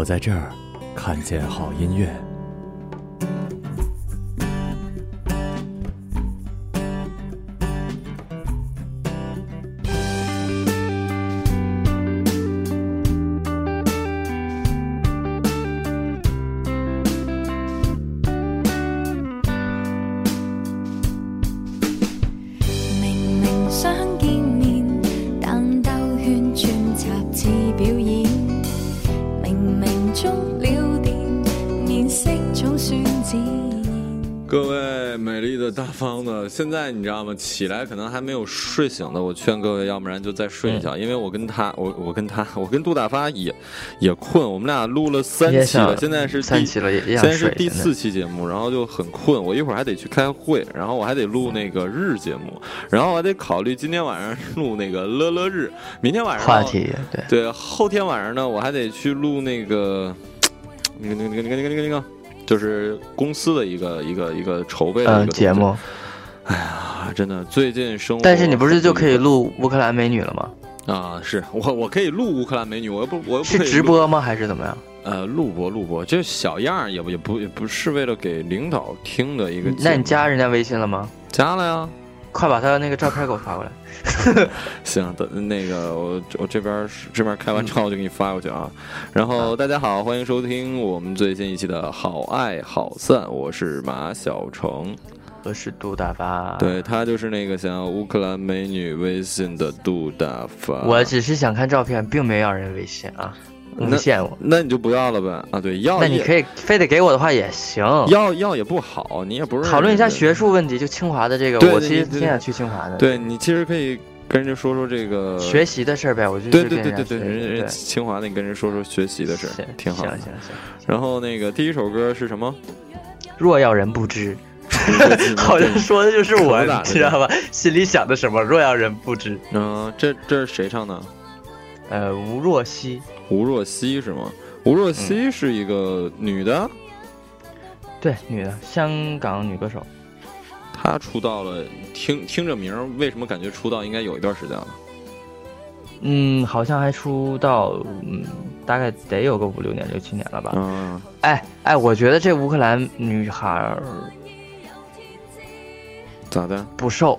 我在这儿看见好音乐。方的，现在你知道吗？起来可能还没有睡醒的，我劝各位，要不然就再睡一觉，因为我跟他，我我跟他，我跟杜大发也也困，我们俩录了三期了，现在是第三期了现在是第四期节目，然后就很困，我一会儿还得去开会，然后我还得录那个日节目，然后我还得考虑今天晚上录那个乐乐日，明天晚上话题对，对，后天晚上呢，我还得去录那个，那个、那个、那个、那个、那个、那个，就是公司的一个、一个、一个筹备的一嗯，节目。哎呀，真的，最近生活，但是你不是就可以录乌克兰美女了吗？啊？是我，我可以录乌克兰美女，我又不，我又不是？直播吗？还是怎么样？呃，录播，录播，就小样儿，也不也不也不是为了给领导听的一个。那你加人家微信了吗？加了呀？快把他那个照片给我发过来。行，等那个我我这边这边开完照就给你发过去啊。然后大家好，欢迎收听我们最新一期的《好爱好散》，我是马小成，我是杜大发。对他就是那个想要乌克兰美女微信的杜大发。我只是想看照片，并没要人微信啊，那诬陷我。那你就不要了呗啊？对，要那你可以非得给我的话也行。要要也不好，你也不是讨论一下学术问题，就清华的这个，我其实挺想去清华的。对你其实可以跟人家说说这个学习的事儿呗，我就对是对对对对，人家清华的，你跟人说说学习的事儿行，挺好行。行行，然后那个第一首歌是什么？若要人不知，好像说的就是我，你知道吧？心里想的什么？若要人不知。嗯、这这是谁唱的？呃，吴若希，吴若希是吗？吴若希嗯是一个女的，对，女的，香港女歌手。她出道了，听听这名儿，为什么感觉出道应该有一段时间了？嗯，好像还出道，嗯，大概得有个五六年、六七年了吧。嗯，哎哎，我觉得这乌克兰女孩儿咋的？不瘦，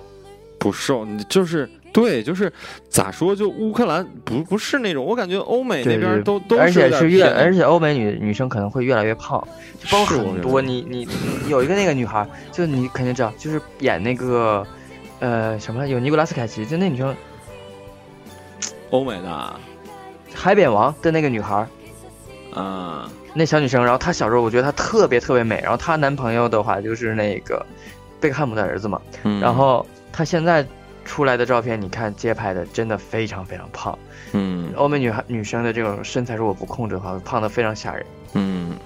不瘦，你就是对，就是咋说？就乌克兰不不是那种，我感觉欧美那边都都而且是越，而且欧美女女生可能会越来越胖，就包括是我觉很多。你你你有一个那个女孩，就你肯定知道，就是演那个，呃，什么有尼古拉斯凯奇，就那女生欧美的啊海扁王的那个女孩儿，啊，那小女生，然后她小时候我觉得她特别特别美，然后她男朋友的话就是那个贝克汉姆的儿子嘛，嗯然后她现在出来的照片，你看街拍的真的非常非常胖，嗯欧美女孩女生的这种身材如果不控制的话，胖的非常吓人。嗯，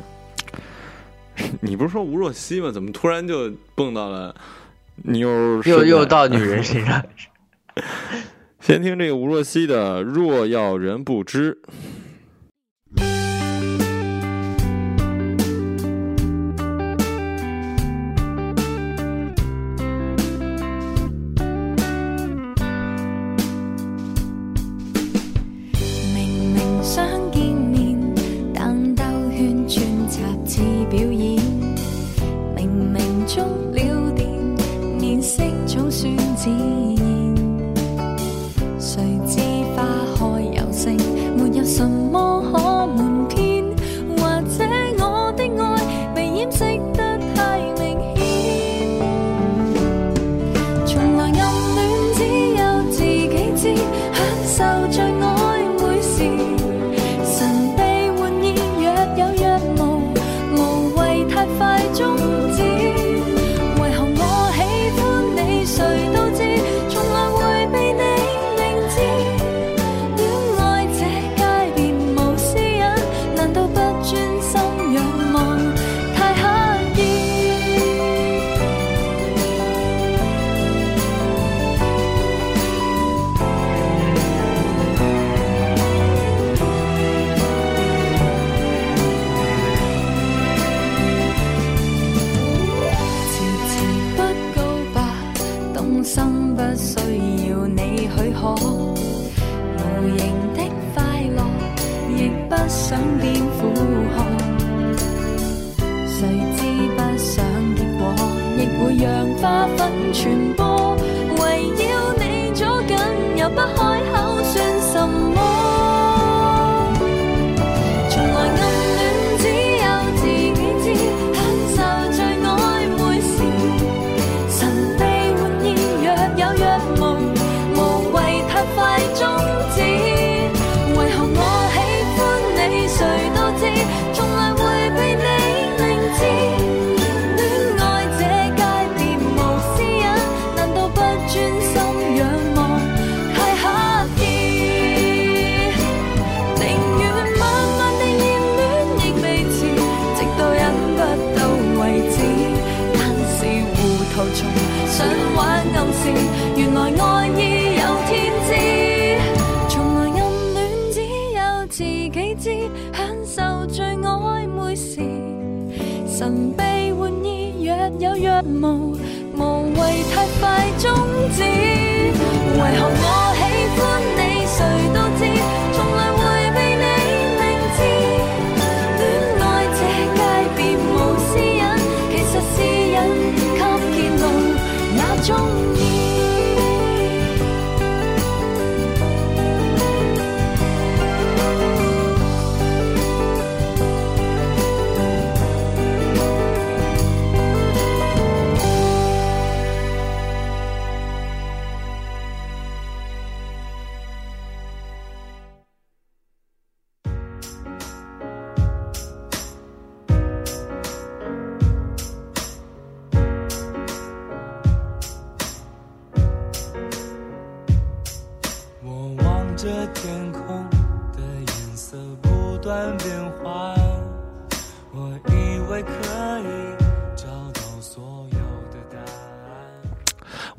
你不是说吴若希吗？怎么突然就蹦到了妞儿身又又到女人身上，先听这个吴若希的《若要人不知》。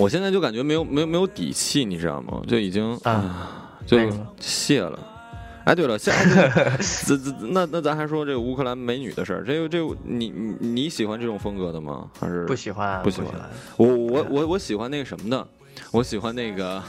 我现在就感觉没有没有没有底气，你知道吗？就已经啊啊，就谢了。哎，对了，下哎这 这那那咱还说这个乌克兰美女的事儿，这个这个你你你喜欢这种风格的吗？还是不喜欢，不喜欢我我我我喜欢那个什么的，我喜欢那个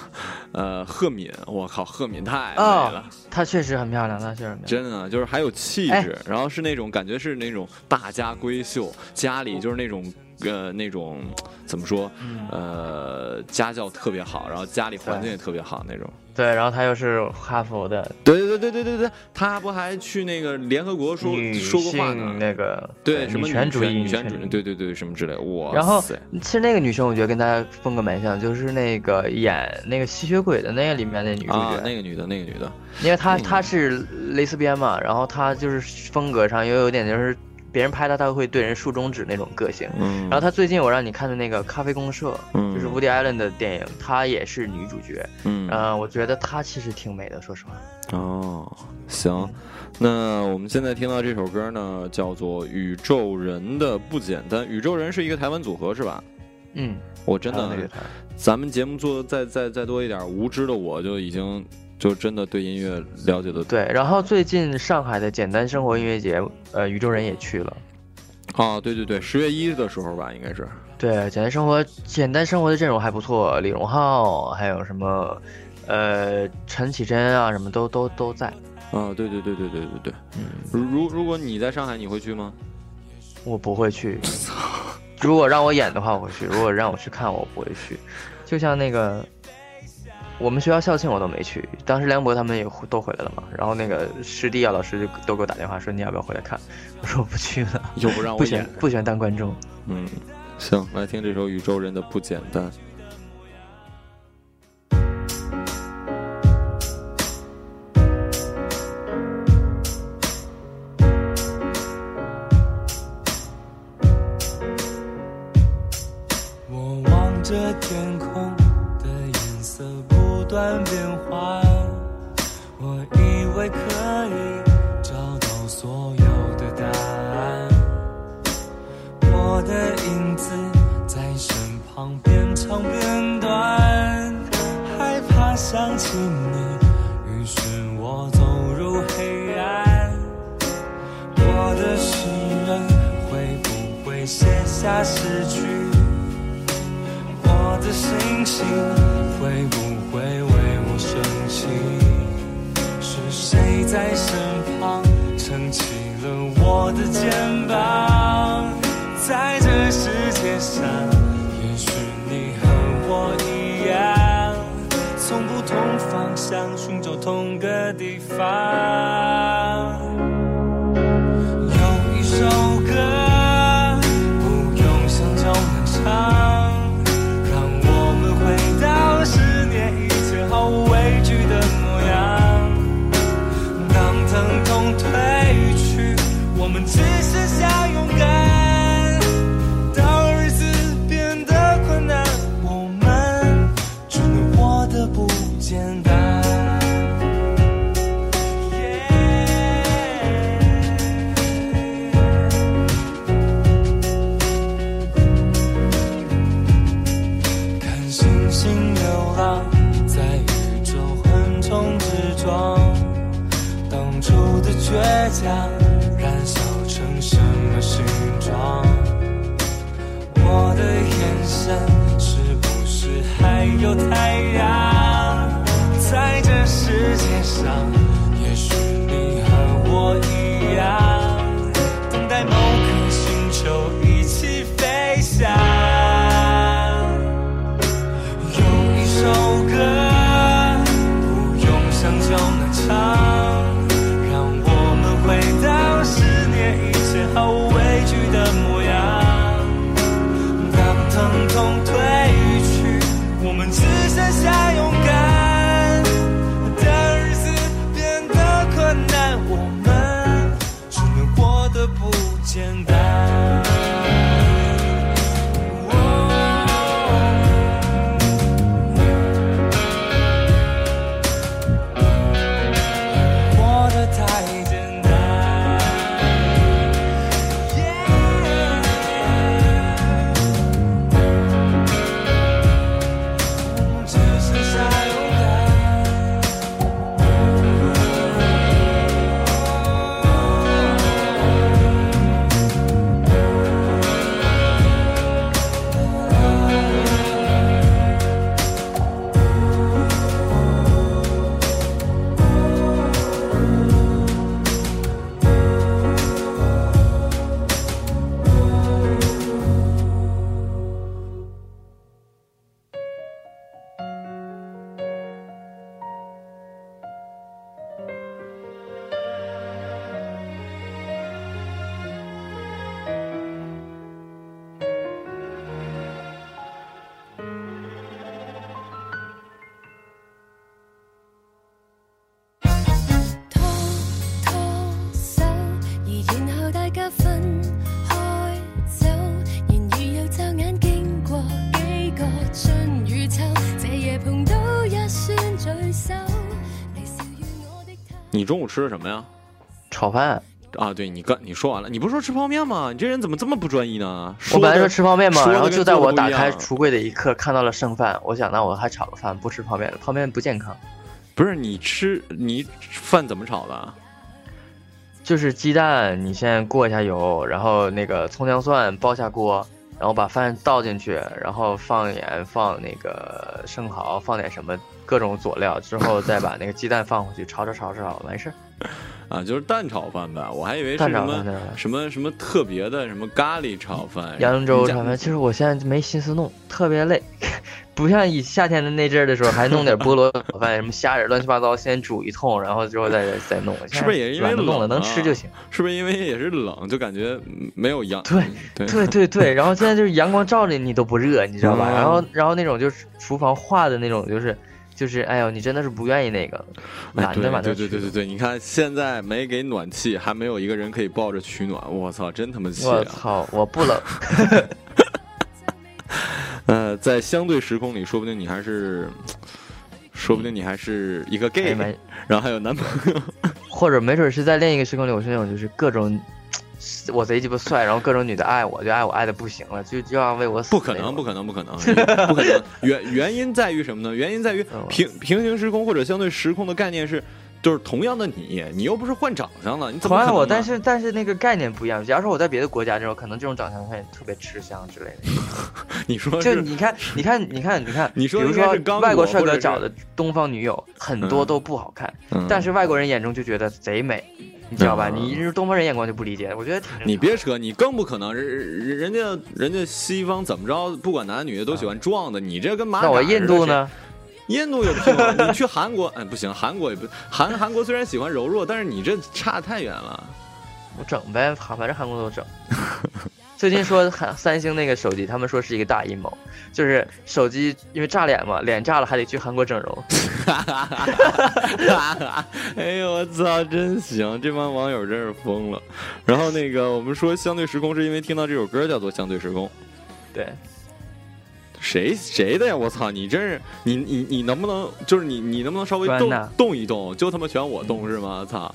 呃赫敏，我靠，赫敏太美了。哦，她确实很漂亮，她确实很漂亮。真的就是还有气哎质，然后是那种感觉是那种大家闺秀，家里就是那种呃那种怎么说嗯呃家教特别好，然后家里环境也特别好那种。对，然后她又是哈佛的对对对对对对对，他不还去那个联合国说说过话呢？那个对，什么女权主义、女权主义。对对对，什么之类的。哇然后其实那个女生，我觉得跟她风格蛮像，就是那个演那个吸血鬼的那个里面那女主角，啊，那个女的，那个女的，因为她那个她是蕾丝边嘛，然后她就是风格上又有点就是别人拍她，她会对人竖中指那种个性。嗯，然后他最近我让你看的那个《咖啡公社》，嗯就是 Woody Allen 的电影，她也是女主角。嗯呃，我觉得她其实挺美的，说实话。哦，行，那我们现在听到这首歌呢，叫做《宇宙人的不简单》。宇宙人是一个台湾组合是吧？嗯，我真的那个，咱们节目做的再再再多一点，无知的我就已经就真的对音乐了解的对，然后最近上海的简单生活音乐节，呃，宇宙人也去了。啊，对对对，十月一的时候吧，应该是。对，简单生活，简单生活的阵容还不错，李荣浩，还有什么，呃，陈绮贞啊，什么都都都在。啊，对对对对对对对。嗯，如如如果你在上海，你会去吗？我不会去。如果让我演的话，我会去；如果让我去看，我不会去。就像那个，我们学校校庆我都没去，当时梁博他们也都回来了嘛。然后那个师弟啊老师就都给我打电话说你要不要回来看，我说我不去了，又不让我 不喜欢。不喜欢当观众。嗯，行，来听这首《宇宙人的不简单》。浪在宇宙横冲直撞，当初的倔强燃烧成什么形状？我的眼神是不是还有太阳？在这世界上，也许你中午吃的什么呀？炒饭。啊，对你刚你说完了，你不是说吃泡面吗？你这人怎么这么不专一呢？我本来说吃泡面嘛，然后就在我打开橱柜的一刻看到了剩饭，我想那我还炒个饭，不吃泡面了，泡面不健康。不是你吃你饭怎么炒的？就是鸡蛋，你先过一下油，然后那个葱姜蒜爆下锅，然后把饭倒进去，然后放盐，放那个生蚝，放点什么各种佐料，之后再把那个鸡蛋放回去，炒炒炒炒炒，完事儿。啊，就是蛋炒饭呗，我还以为是蛋什么炒饭对什么什么特别的什么咖喱炒饭、扬州炒饭，其实我现在没心思弄，特别累，不像以夏天的那阵儿的时候还弄点菠萝炒饭，什么虾仁乱七八糟，先煮一通，然后之后再再弄。是不是也是因为懒得弄了，能吃就啊行。是不是因为也是冷，就感觉嗯没有阳？对对对对对，然后现在就是阳光照着你都不热，你知道吧？嗯然后然后那种就是厨房化的那种，就是就是，哎呦，你真的是不愿意那个，哎懒得把对对对对对对，你看现在没给暖气，还没有一个人可以抱着取暖，我操，真他妈气啊！我操，我不冷。呃，在相对时空里，说不定你还是，说不定你还是一个哎 gay，、然后还有男朋友。或者没准是在另一个时空里，我是那种就是各种，我贼鸡巴帅，然后各种女的爱我，就爱我爱的不行了，就就要为我死不可能，不可能，不可能，不可能。原原因在于什么呢？原因在于嗯平平行时空或者相对时空的概念是，就是同样的你，你又不是换长相了，你怎么同样我，可能呢但是但是那个概念不一样。假如说我在别的国家这种，可能这种长相会特别吃香之类的。你说就你看，你看，你看，你看，你说比如说外国帅哥找的东方女友很多嗯都不好看，嗯但是外国人眼中就觉得贼美，你知道吧？嗯你是东方人眼光就不理解，我觉得你别扯，你更不可能，人人人家人家西方怎么着，不管男女的都喜欢壮的，你这跟马那我印度呢？印度有屁用？你去韩国，哎，不行，韩国也不韩韩国虽然喜欢柔弱，但是你这差太远了。我整呗，反正韩国都整。最近说韩三星那个手机，他们说是一个大阴谋，就是手机因为炸脸嘛，脸炸了还得去韩国整容。哎呦我操，真行！这帮网友真是疯了。然后那个我们说相对时空，是因为听到这首歌叫做《相对时空》，对，谁谁的呀？我操，你真是你你你能不能就是你你能不能稍微动动一动？就他妈选我动是吗？操！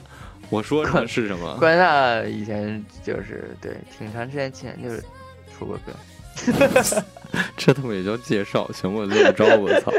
我说的是什么？关大以前就是对，挺长时间前就是出过歌。这他妈也叫介绍？行，我这么着，我操！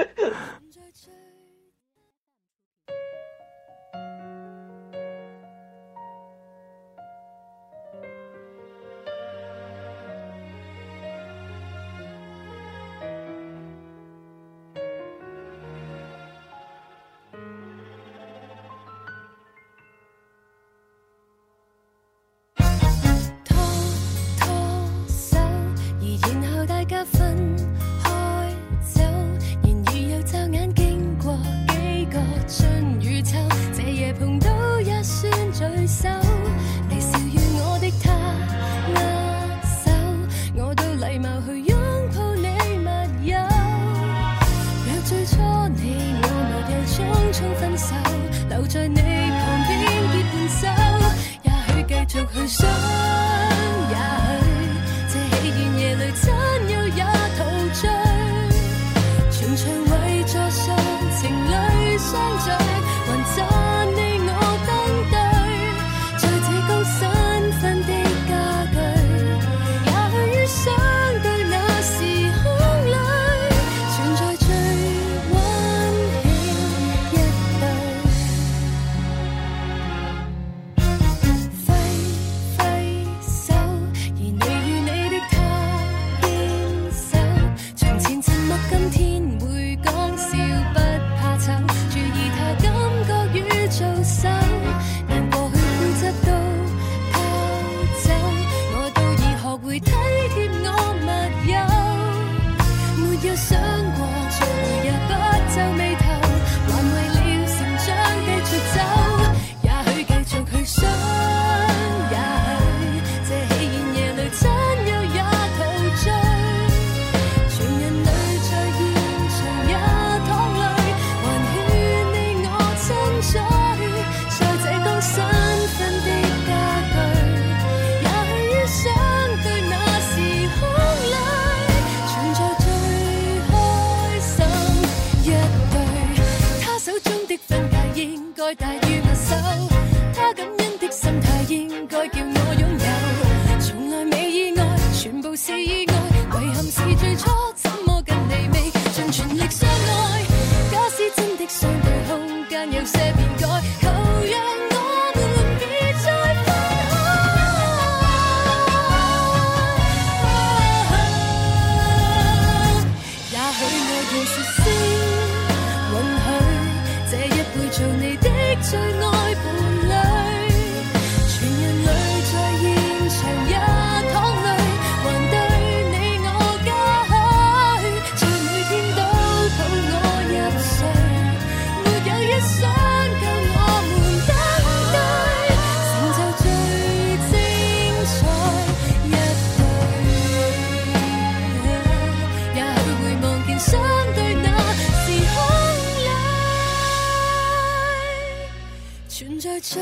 最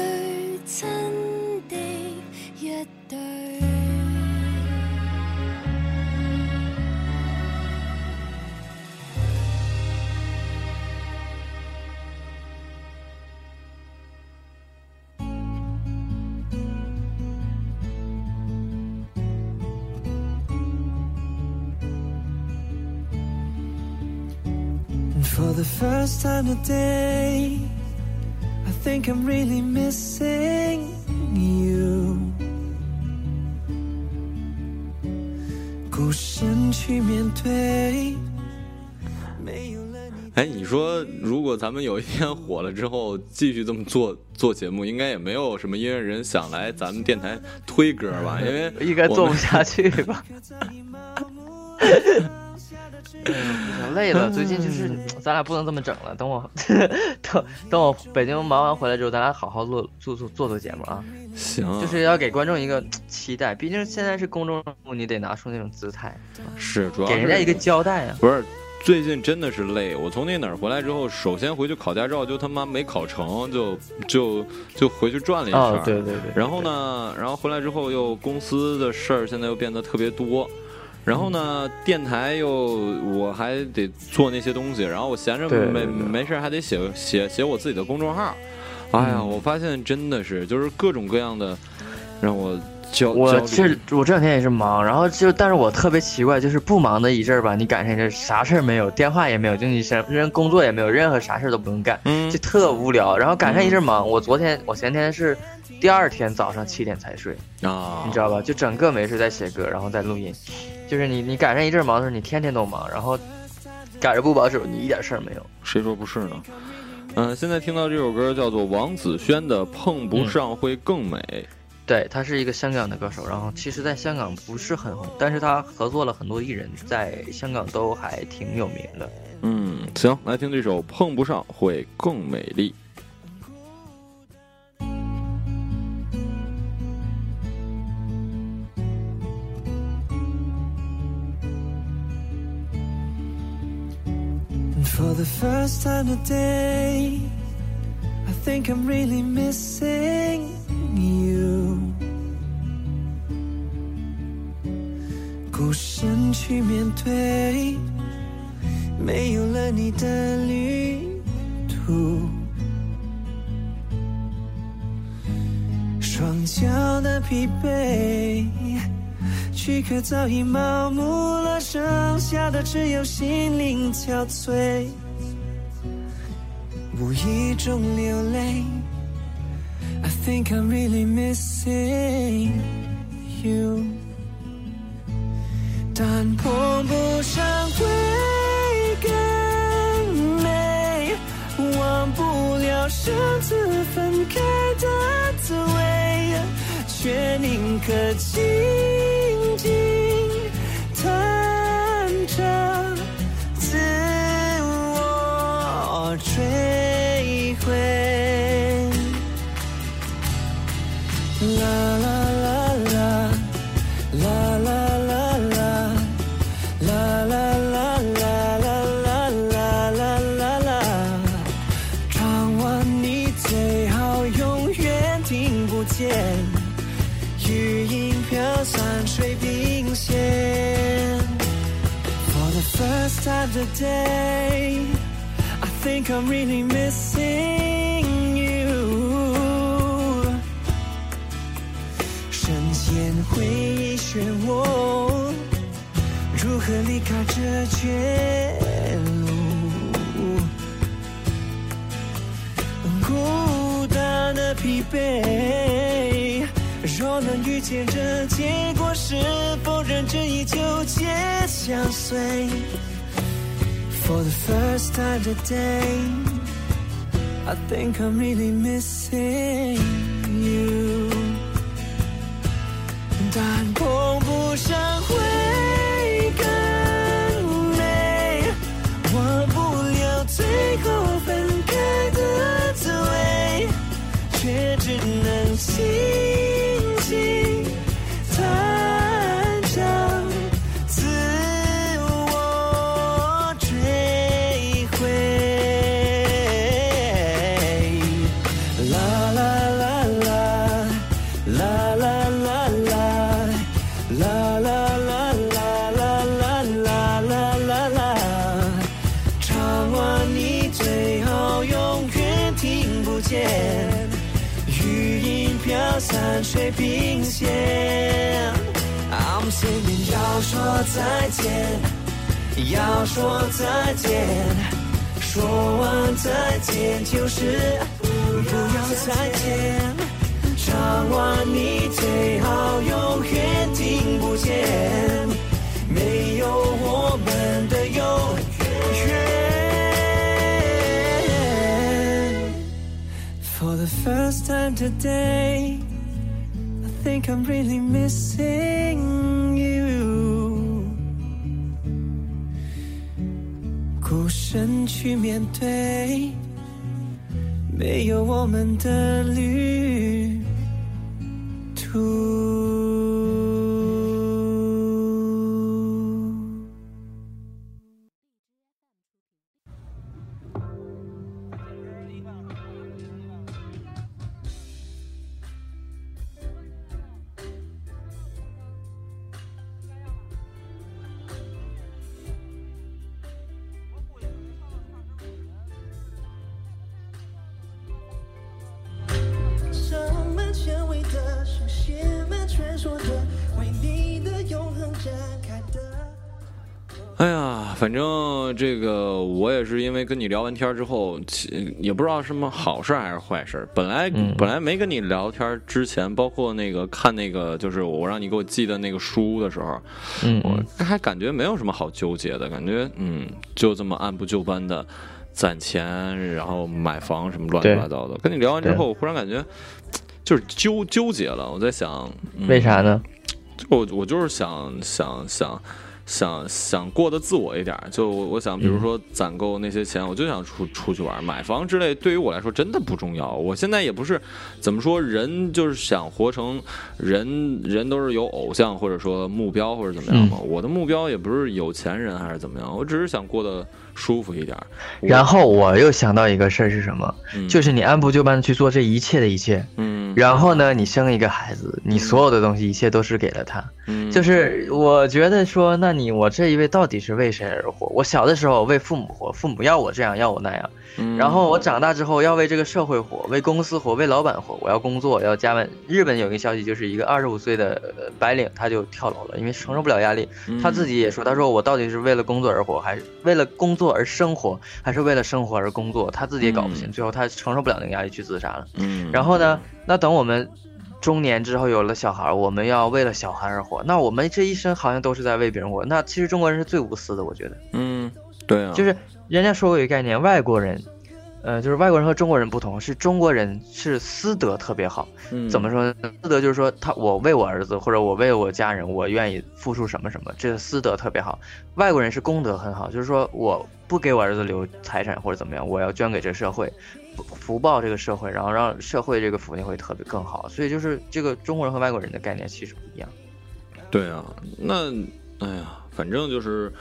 親的一對。And for the first time today, think I'm really missing you。孤身去面对，没有了你。哎，你说如果咱们有一天火了之后，继续这么做做节目，应该也没有什么音乐人想来咱们电台推歌吧？因为应该做不下去吧？累了，最近就是咱俩不能这么整了。等我 等等我北京忙完回来之后，咱俩好好做做做做做节目啊！行，就是要给观众一个期待，毕竟现在是公众人物，你得拿出那种姿态，是主要是给人家一个交代啊。不是。最近真的是累，我从那哪儿回来之后，首先回去考驾照就他妈没考成，就就就回去转了一圈。哦，对对对。然后呢，然后回来之后又公司的事儿，现在又变得特别多。然后呢，电台又我还得做那些东西，然后我闲着没没事儿还得写写写我自己的公众号。哎呀，嗯我发现真的是就是各种各样的让我焦我这我这两天也是忙，然后就但是我特别奇怪，就是不忙的一阵儿吧，你赶上这啥事儿没有，电话也没有，就你什人工作也没有，任何啥事儿都不用干，嗯就特无聊。然后赶上一阵忙，我昨天我前天是第二天早上七点才睡，啊，你知道吧？就整个没睡在写歌，然后在录音，就是你你赶上一阵忙的时候，你天天都忙，然后赶着不忙的时候，你一点事儿没有。谁说不是呢？嗯、现在听到这首歌叫做王子轩的《碰不上会更美》。对他是一个香港的歌手，然后其实在香港不是很红，但是他合作了很多艺人，在香港都还挺有名的。嗯，行，来听这首《碰不上会更美丽》。For the first time today, I think I'm really missing you。孤身去面对，没有了你的旅途。双脚的疲惫，躯壳早已麻木了，剩下的只有心灵憔悴。无意中流泪，I think I'm really missing you。但碰不上会更美，忘不了上次分开的滋味，却宁可静静音飘散水平线。For the first time today, I think I'm really missing you. 深陷回忆漩涡，如何离开这绝路？孤单的疲惫， 若能预见这结果，是否认真依旧结相随？For the first time today, I think I'm really missing 音飘散水平线。I'm saying 要说再见，要说再见，说完再见就是。不要再见，唱完你最好永远听不见，没有我们的永远。For the first time today, think I'm really missing you. 孤身去面对。没有我们的旅途。 反正这个我也是因为跟你聊完天之后，其也不知道什么好事还是坏事。本来、嗯本来没跟你聊天之前，包括那个看那个就是我让你给我寄的那个书的时候，我还感觉没有什么好纠结的，感觉嗯，就这么按部就班的攒钱，然后买房什么乱七八糟的。跟你聊完之后，我忽然感觉就是纠纠结了。我在想，嗯、为啥呢？我我就是想想想想想想过得自我一点儿，就我我想，比如说攒够那些钱，我就想出出去玩，买房之类，对于我来说真的不重要。我现在也不是怎么说，人就是想活成人，人都是有偶像或者说目标或者怎么样嘛。我的目标也不是有钱人还是怎么样，我只是想过得舒服一点儿。然后我又想到一个事儿是什么？嗯就是你按部就班的去做这一切的一切，嗯然后呢，你生一个孩子，你所有的东西一切都是给了他。嗯就是我觉得说，那你我这一辈到底是为谁而活？我小的时候为父母活，父母要我这样，要我那样。嗯然后我长大之后要为这个社会活，为公司活，为老板活。我要工作，要加班。日本有一个消息，就是一个二十五岁的呃白领，他就跳楼了，因为承受不了压力。他自己也说，他说我到底是为了工作而活，还是为了工作而生活，还是为了生活而工作？他自己也搞不清。最后他承受不了那个压力去自杀了。嗯，然后呢，那等我们中年之后有了小孩，我们要为了小孩而活。那我们这一生好像都是在为别人活。那其实中国人是最无私的，我觉得。嗯，对啊，就是人家说过一个概念，外国人，呃，就是外国人和中国人不同，是中国人是私德特别好。嗯怎么说呢？私德就是说他我为我儿子或者我为我家人，我愿意付出什么什么，这个私德特别好。外国人是公德很好，就是说我不给我儿子留财产或者怎么样，我要捐给这个社会，福福报这个社会，然后让社会这个福利会特别更好。所以就是这个中国人和外国人的概念其实不一样。对啊，那哎呀，反正就是，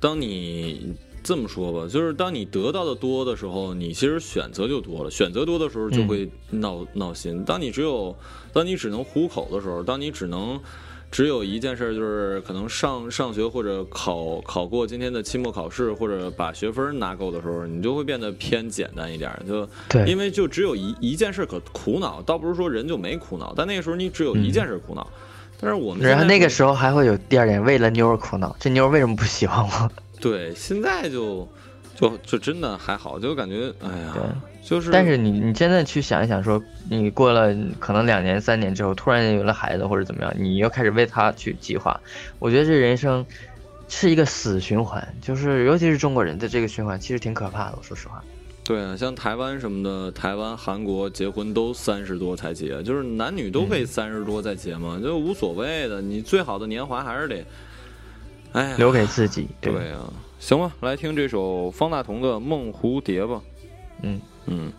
当你这么说吧，就是当你得到的多的时候，你其实选择就多了。选择多的时候就会闹、闹心。当你只有，当你只能糊口的时候，当你只能只有一件事儿，就是可能上上学或者考考过今天的期末考试，或者把学分拿够的时候，你就会变得偏简单一点儿。就对因为就只有一一件事可苦恼，倒不是说人就没苦恼，但那个时候你只有一件事苦恼。但是我们然后那个时候还会有第二点，为了妞儿苦恼，这妞儿为什么不喜欢我？对，现在就就就真的还好，就感觉哎呀，就是但是你你现在去想一想说，你过了可能两年三年之后，突然有了孩子或者怎么样，你又开始为他去计划，我觉得这人生是一个死循环，就是尤其是中国人的这个循环，其实挺可怕的。我说实话，对啊，像台湾什么的，台湾、韩国结婚都三十多才结，就是男女都可嗯以三十多再结嘛，就无所谓的。你最好的年华还是得，哎，留给自己。对，对啊，行吧，来听这首方大同的《梦蝴蝶》吧。嗯嗯。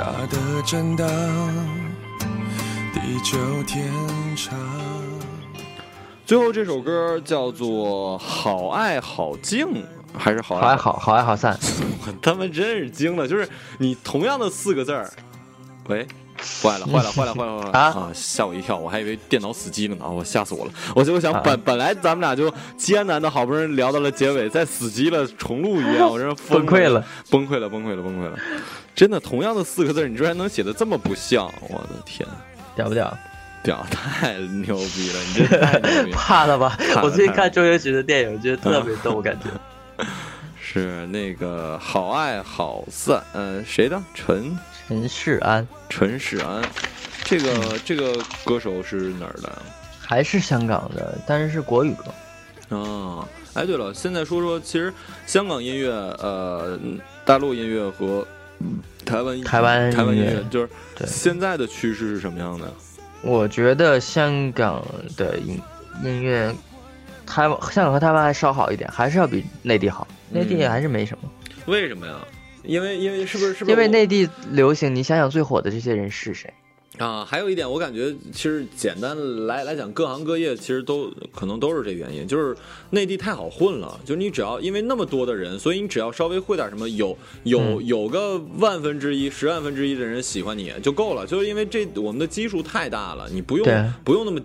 傻的真的，地久天长。最后这首歌叫做《好爱好静》，还是好爱好爱好，好爱好散。我 他妈真是惊了，就是你同样的四个字儿，喂，坏了坏了坏了坏了坏了啊吓我一跳，我还以为电脑死机了呢，我吓死我了。我就想啊本本来咱们俩就艰难的好不容易聊到了结尾，再死机了，重录一遍，我真崩溃了，崩溃了，崩溃了，崩溃了。真的，同样的四个字，你居然能写的这么不像，我的天！屌不屌？屌，太牛逼了！你这太牛逼了。怕了吧了？我最近看周星驰的电影，我觉得特别逗，我感觉。是那个好爱好散，嗯、谁的？陈陈世安陈世安，这个这个歌手是哪儿的？还是香港的，但是是国语歌。啊，哎，对了，现在说说，其实香港音乐，呃，大陆音乐和台湾台湾台湾音音乐，就是对现在的趋势是什么样的？我觉得香港的音音乐，台湾香港和台湾还稍好一点，还是要比内地好。内地嗯还是没什么，为什么呀？因为因为是不是是不是因为内地流行，你想想最火的这些人是谁？啊，还有一点，我感觉其实简单来来讲，各行各业其实都可能都是这原因，就是内地太好混了。就是你只要因为那么多的人，所以你只要稍微会点什么，有有嗯有个万分之一、十万分之一的人喜欢你就够了。就是因为这我们的基数太大了，你不用不用那么。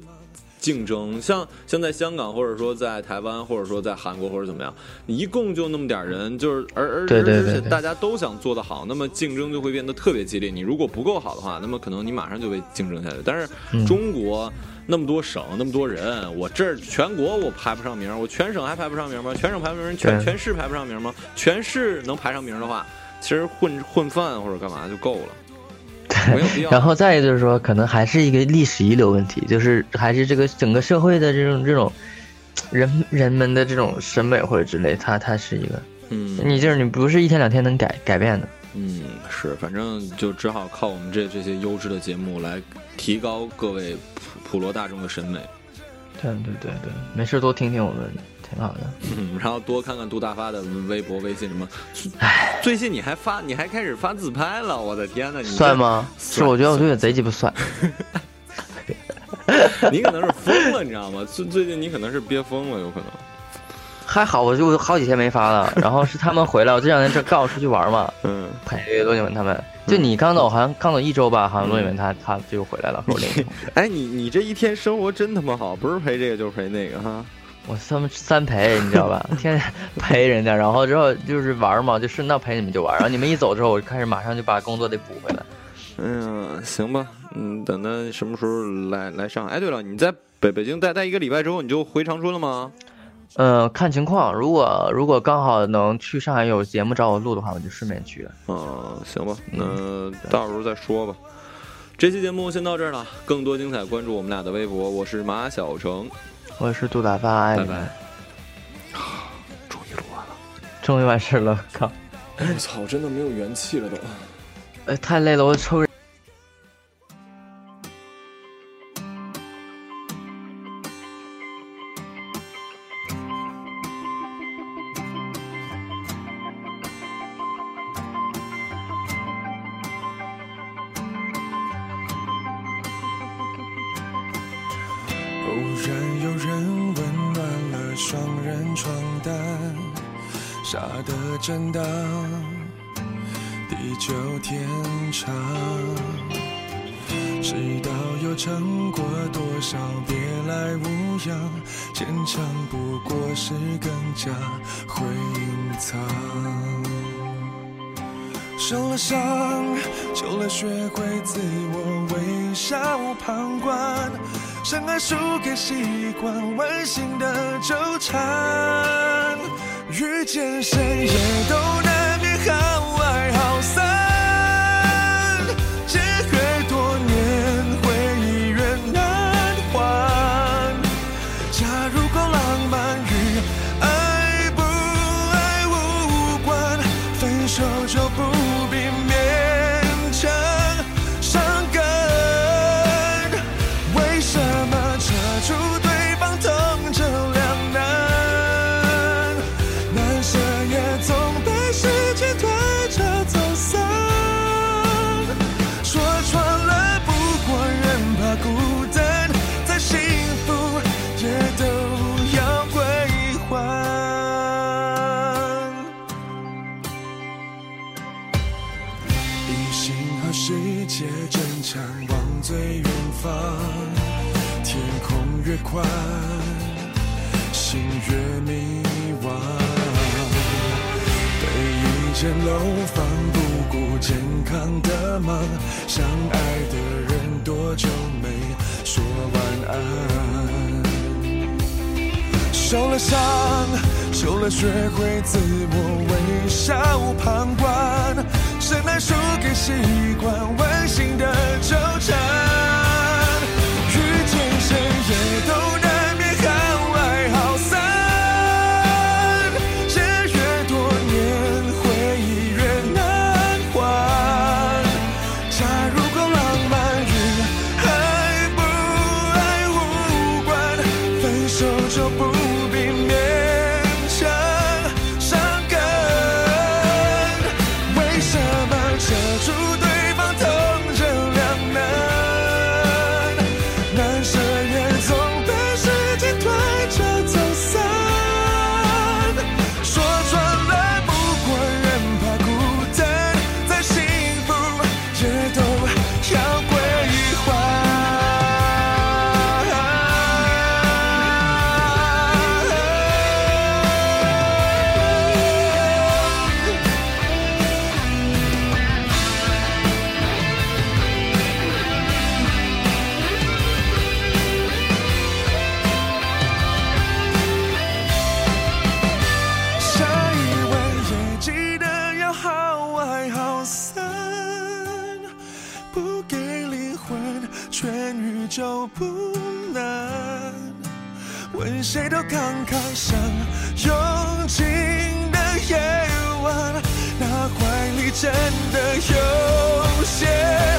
竞争像像在香港，或者说在台湾，或者说在韩国，或者怎么样，你一共就那么点儿人，就是而而而且大家都想做得好，那么竞争就会变得特别激烈。你如果不够好的话，那么可能你马上就被竞争下去。但是嗯中国那么多省，那么多人，我这儿全国我排不上名，我全省还排不上名吗？全省排不上名，全全市排不上名吗？全市能排上名的话，其实混混饭或者干嘛就够了，没有必要。然后再一个就是说，可能还是一个历史遗留问题，就是还是这个整个社会的这种这种人人们的这种审美或者之类，它它是一个嗯你就是你不是一天两天能改改变的。嗯，是，反正就只好靠我们这这些优质的节目来提高各位普普罗大众的审美，对对对对，没事多听听我们，挺好的。嗯，然后多看看杜大发的微博、微信什么。最近你还发，你还开始发自拍了，我的天呐，你这算？吗？是，我觉得我最近贼鸡巴算。你可能是疯了，你知道吗？最最近你可能是憋疯了，有可能。还好，我就好几天没发了。然后是他们回来，我这两天正刚好出去玩嘛，嗯，陪罗景文他们。就你刚走，好像刚走一周吧，好像罗景文他他就回来了。哎，你你这一天生活真他妈好，不是陪这个就是陪那个哈。我他们三陪，你知道吧？天天陪人家，然后之后就是玩嘛，就顺道陪你们就玩。然后你们一走之后，我就开始马上就把工作得补回来。哎呀，行吧，嗯，等到什么时候来来上海？哎，对了，你在北北京待待一个礼拜之后，你就回长春了吗？嗯，看情况，如果如果刚好能去上海有节目找我录的话，我就顺便去了。嗯，行吧，那到时候再说吧。这期节目先到这儿了，更多精彩关注我们俩的微博，我是马小成，我是杜大发，爱拜你们。拜。终于录完了，终于完事了，靠！我操，真的没有元气了都。哎，太累了，我抽伤，久了学会自我微笑旁观，深爱输给习惯，温馨的纠缠。遇见谁也都难免好爱好散，空越宽，心越迷惘。被一间楼房不顾健康的忙，相爱的人多久没说晚安？受了伤，久了学会自我微笑旁观，深爱输给习惯，温馨的纠缠。不难问谁都感慨想用尽的夜晚那怀里真的有些